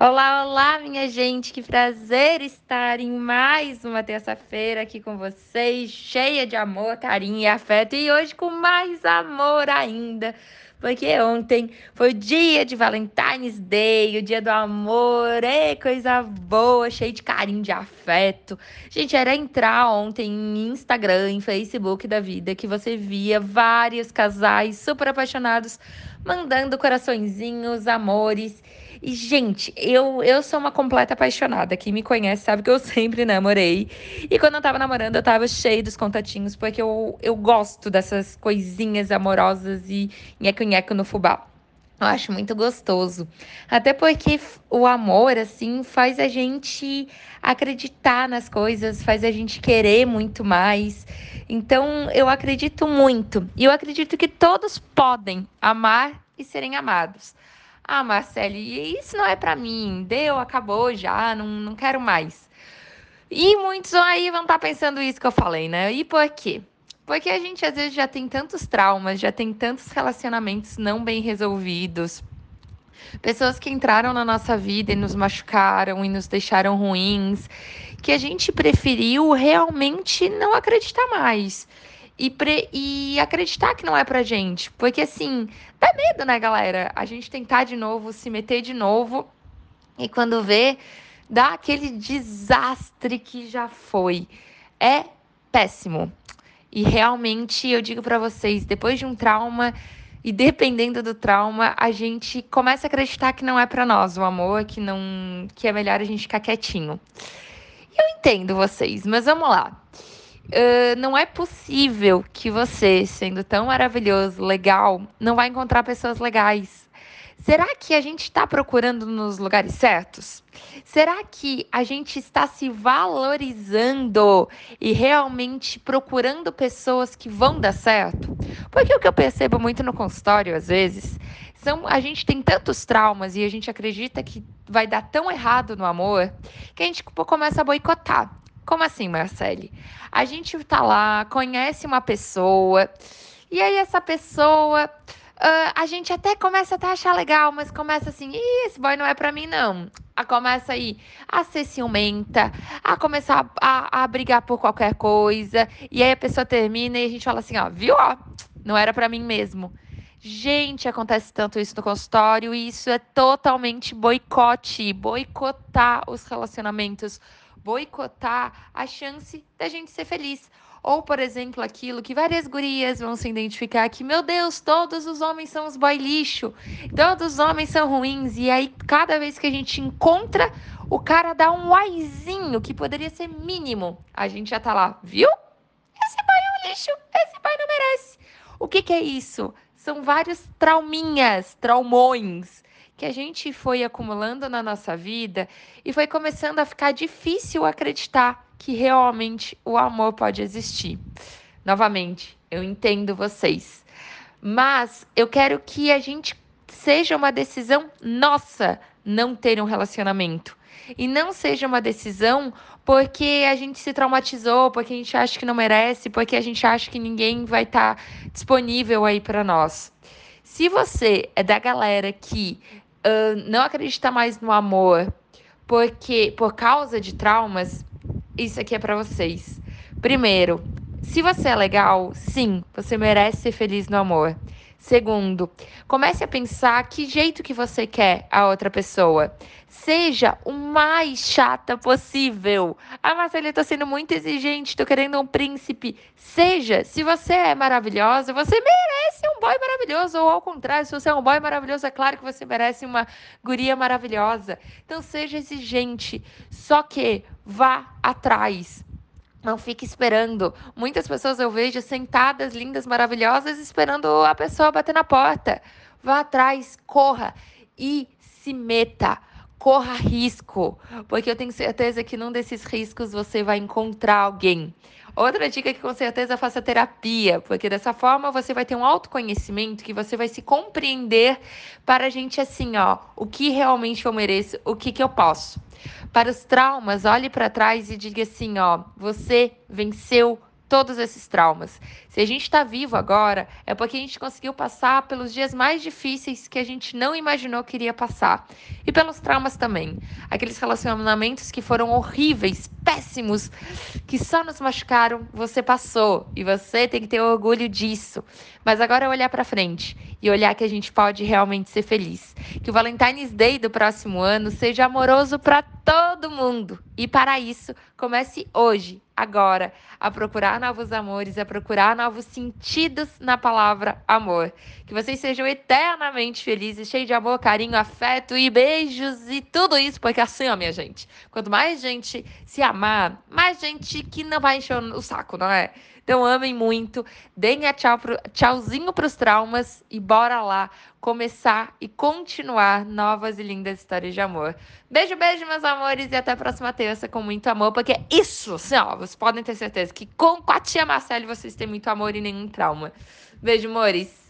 Olá, olá, minha gente, que prazer estar em mais uma terça-feira aqui com vocês, cheia de amor, carinho e afeto, e hoje com mais amor ainda, porque ontem foi o dia de Valentine's Day, o dia do amor, é coisa boa, cheio de carinho, de afeto. Gente, era entrar ontem em Instagram, em Facebook da vida, que você via vários casais super apaixonados mandando coraçõezinhos, amores. E, gente, eu, eu sou uma completa apaixonada. Quem me conhece sabe que eu sempre namorei. E quando eu tava namorando, eu tava cheio dos contatinhos, porque eu, eu gosto dessas coisinhas amorosas e nheco-nheco no fubá. Eu acho muito gostoso. Até porque o amor, assim, faz a gente acreditar nas coisas, faz a gente querer muito mais. Então, eu acredito muito. E eu acredito que todos podem amar e serem amados. Ah, Marcele, isso não é para mim. Deu, acabou já, não, não quero mais. E muitos aí vão estar tá pensando isso que eu falei, né? E por quê? Porque a gente às vezes já tem tantos traumas, já tem tantos relacionamentos não bem resolvidos. Pessoas que entraram na nossa vida e nos machucaram e nos deixaram ruins, que a gente preferiu realmente não acreditar mais e, pre... e acreditar que não é pra gente. Porque assim, dá medo, né, galera? A gente tentar de novo, se meter de novo e quando vê, dá aquele desastre que já foi. É péssimo. E realmente eu digo para vocês, depois de um trauma e dependendo do trauma, a gente começa a acreditar que não é para nós o amor, que não que é melhor a gente ficar quietinho. Eu entendo vocês, mas vamos lá. Uh, não é possível que você, sendo tão maravilhoso, legal, não vai encontrar pessoas legais. Será que a gente está procurando nos lugares certos? Será que a gente está se valorizando e realmente procurando pessoas que vão dar certo? Porque o que eu percebo muito no consultório, às vezes, são a gente tem tantos traumas e a gente acredita que vai dar tão errado no amor que a gente começa a boicotar. Como assim, Marcele? A gente tá lá, conhece uma pessoa, e aí essa pessoa. Uh, a gente até começa até a achar legal, mas começa assim, Ih, esse boy não é pra mim, não. A começa aí a ser ciumenta, a começar a, a, a brigar por qualquer coisa. E aí a pessoa termina e a gente fala assim, ó, viu, ó, não era pra mim mesmo. Gente, acontece tanto isso no consultório e isso é totalmente boicote, boicotar os relacionamentos boicotar a chance da gente ser feliz. Ou, por exemplo, aquilo que várias gurias vão se identificar que, meu Deus, todos os homens são os boy lixo, todos os homens são ruins. E aí, cada vez que a gente encontra, o cara dá um aizinho que poderia ser mínimo. A gente já tá lá, viu? Esse boy é um lixo, esse boy não merece. Que, que é isso? São vários trauminhas, traumões que a gente foi acumulando na nossa vida e foi começando a ficar difícil acreditar que realmente o amor pode existir. Novamente, eu entendo vocês, mas eu quero que a gente seja uma decisão nossa não ter um relacionamento. E não seja uma decisão porque a gente se traumatizou, porque a gente acha que não merece, porque a gente acha que ninguém vai estar tá disponível aí para nós. Se você é da galera que uh, não acredita mais no amor porque por causa de traumas, isso aqui é para vocês. Primeiro, se você é legal, sim, você merece ser feliz no amor. Segundo, comece a pensar que jeito que você quer a outra pessoa. Seja o mais chata possível. Ah, Marcela, eu tô sendo muito exigente, tô querendo um príncipe. Seja, se você é maravilhosa, você merece um boy maravilhoso. Ou ao contrário, se você é um boy maravilhoso, é claro que você merece uma guria maravilhosa. Então seja exigente, só que vá atrás. Não fique esperando. Muitas pessoas eu vejo sentadas, lindas, maravilhosas, esperando a pessoa bater na porta. Vá atrás, corra e se meta. Corra risco, porque eu tenho certeza que num desses riscos você vai encontrar alguém. Outra dica é que com certeza faça terapia, porque dessa forma você vai ter um autoconhecimento que você vai se compreender para a gente assim, ó, o que realmente eu mereço, o que que eu posso. Para os traumas, olhe para trás e diga assim, ó, você venceu todos esses traumas. Se a gente está vivo agora, é porque a gente conseguiu passar pelos dias mais difíceis que a gente não imaginou que iria passar. E pelos traumas também. Aqueles relacionamentos que foram horríveis, péssimos, que só nos machucaram, você passou. E você tem que ter orgulho disso. Mas agora é olhar para frente e olhar que a gente pode realmente ser feliz. Que o Valentine's Day do próximo ano seja amoroso para todo mundo. E para isso, comece hoje, agora, a procurar novos amores, a procurar novos sentidos na palavra amor. Que vocês sejam eternamente felizes, cheios de amor, carinho, afeto e beijos e tudo isso, porque assim, ó, minha gente, quanto mais gente se amar, mais gente que não vai encher o saco, não é? Então amem muito, deem a tchau pro, tchauzinho para os traumas e bora lá começar e continuar novas e lindas histórias de amor. Beijo, beijo, meus amores, e até a próxima terça com muito amor, porque isso, assim, ó, vocês podem ter certeza que com, com a tia Marcele vocês têm muito amor e nenhum trauma. Beijo, amores.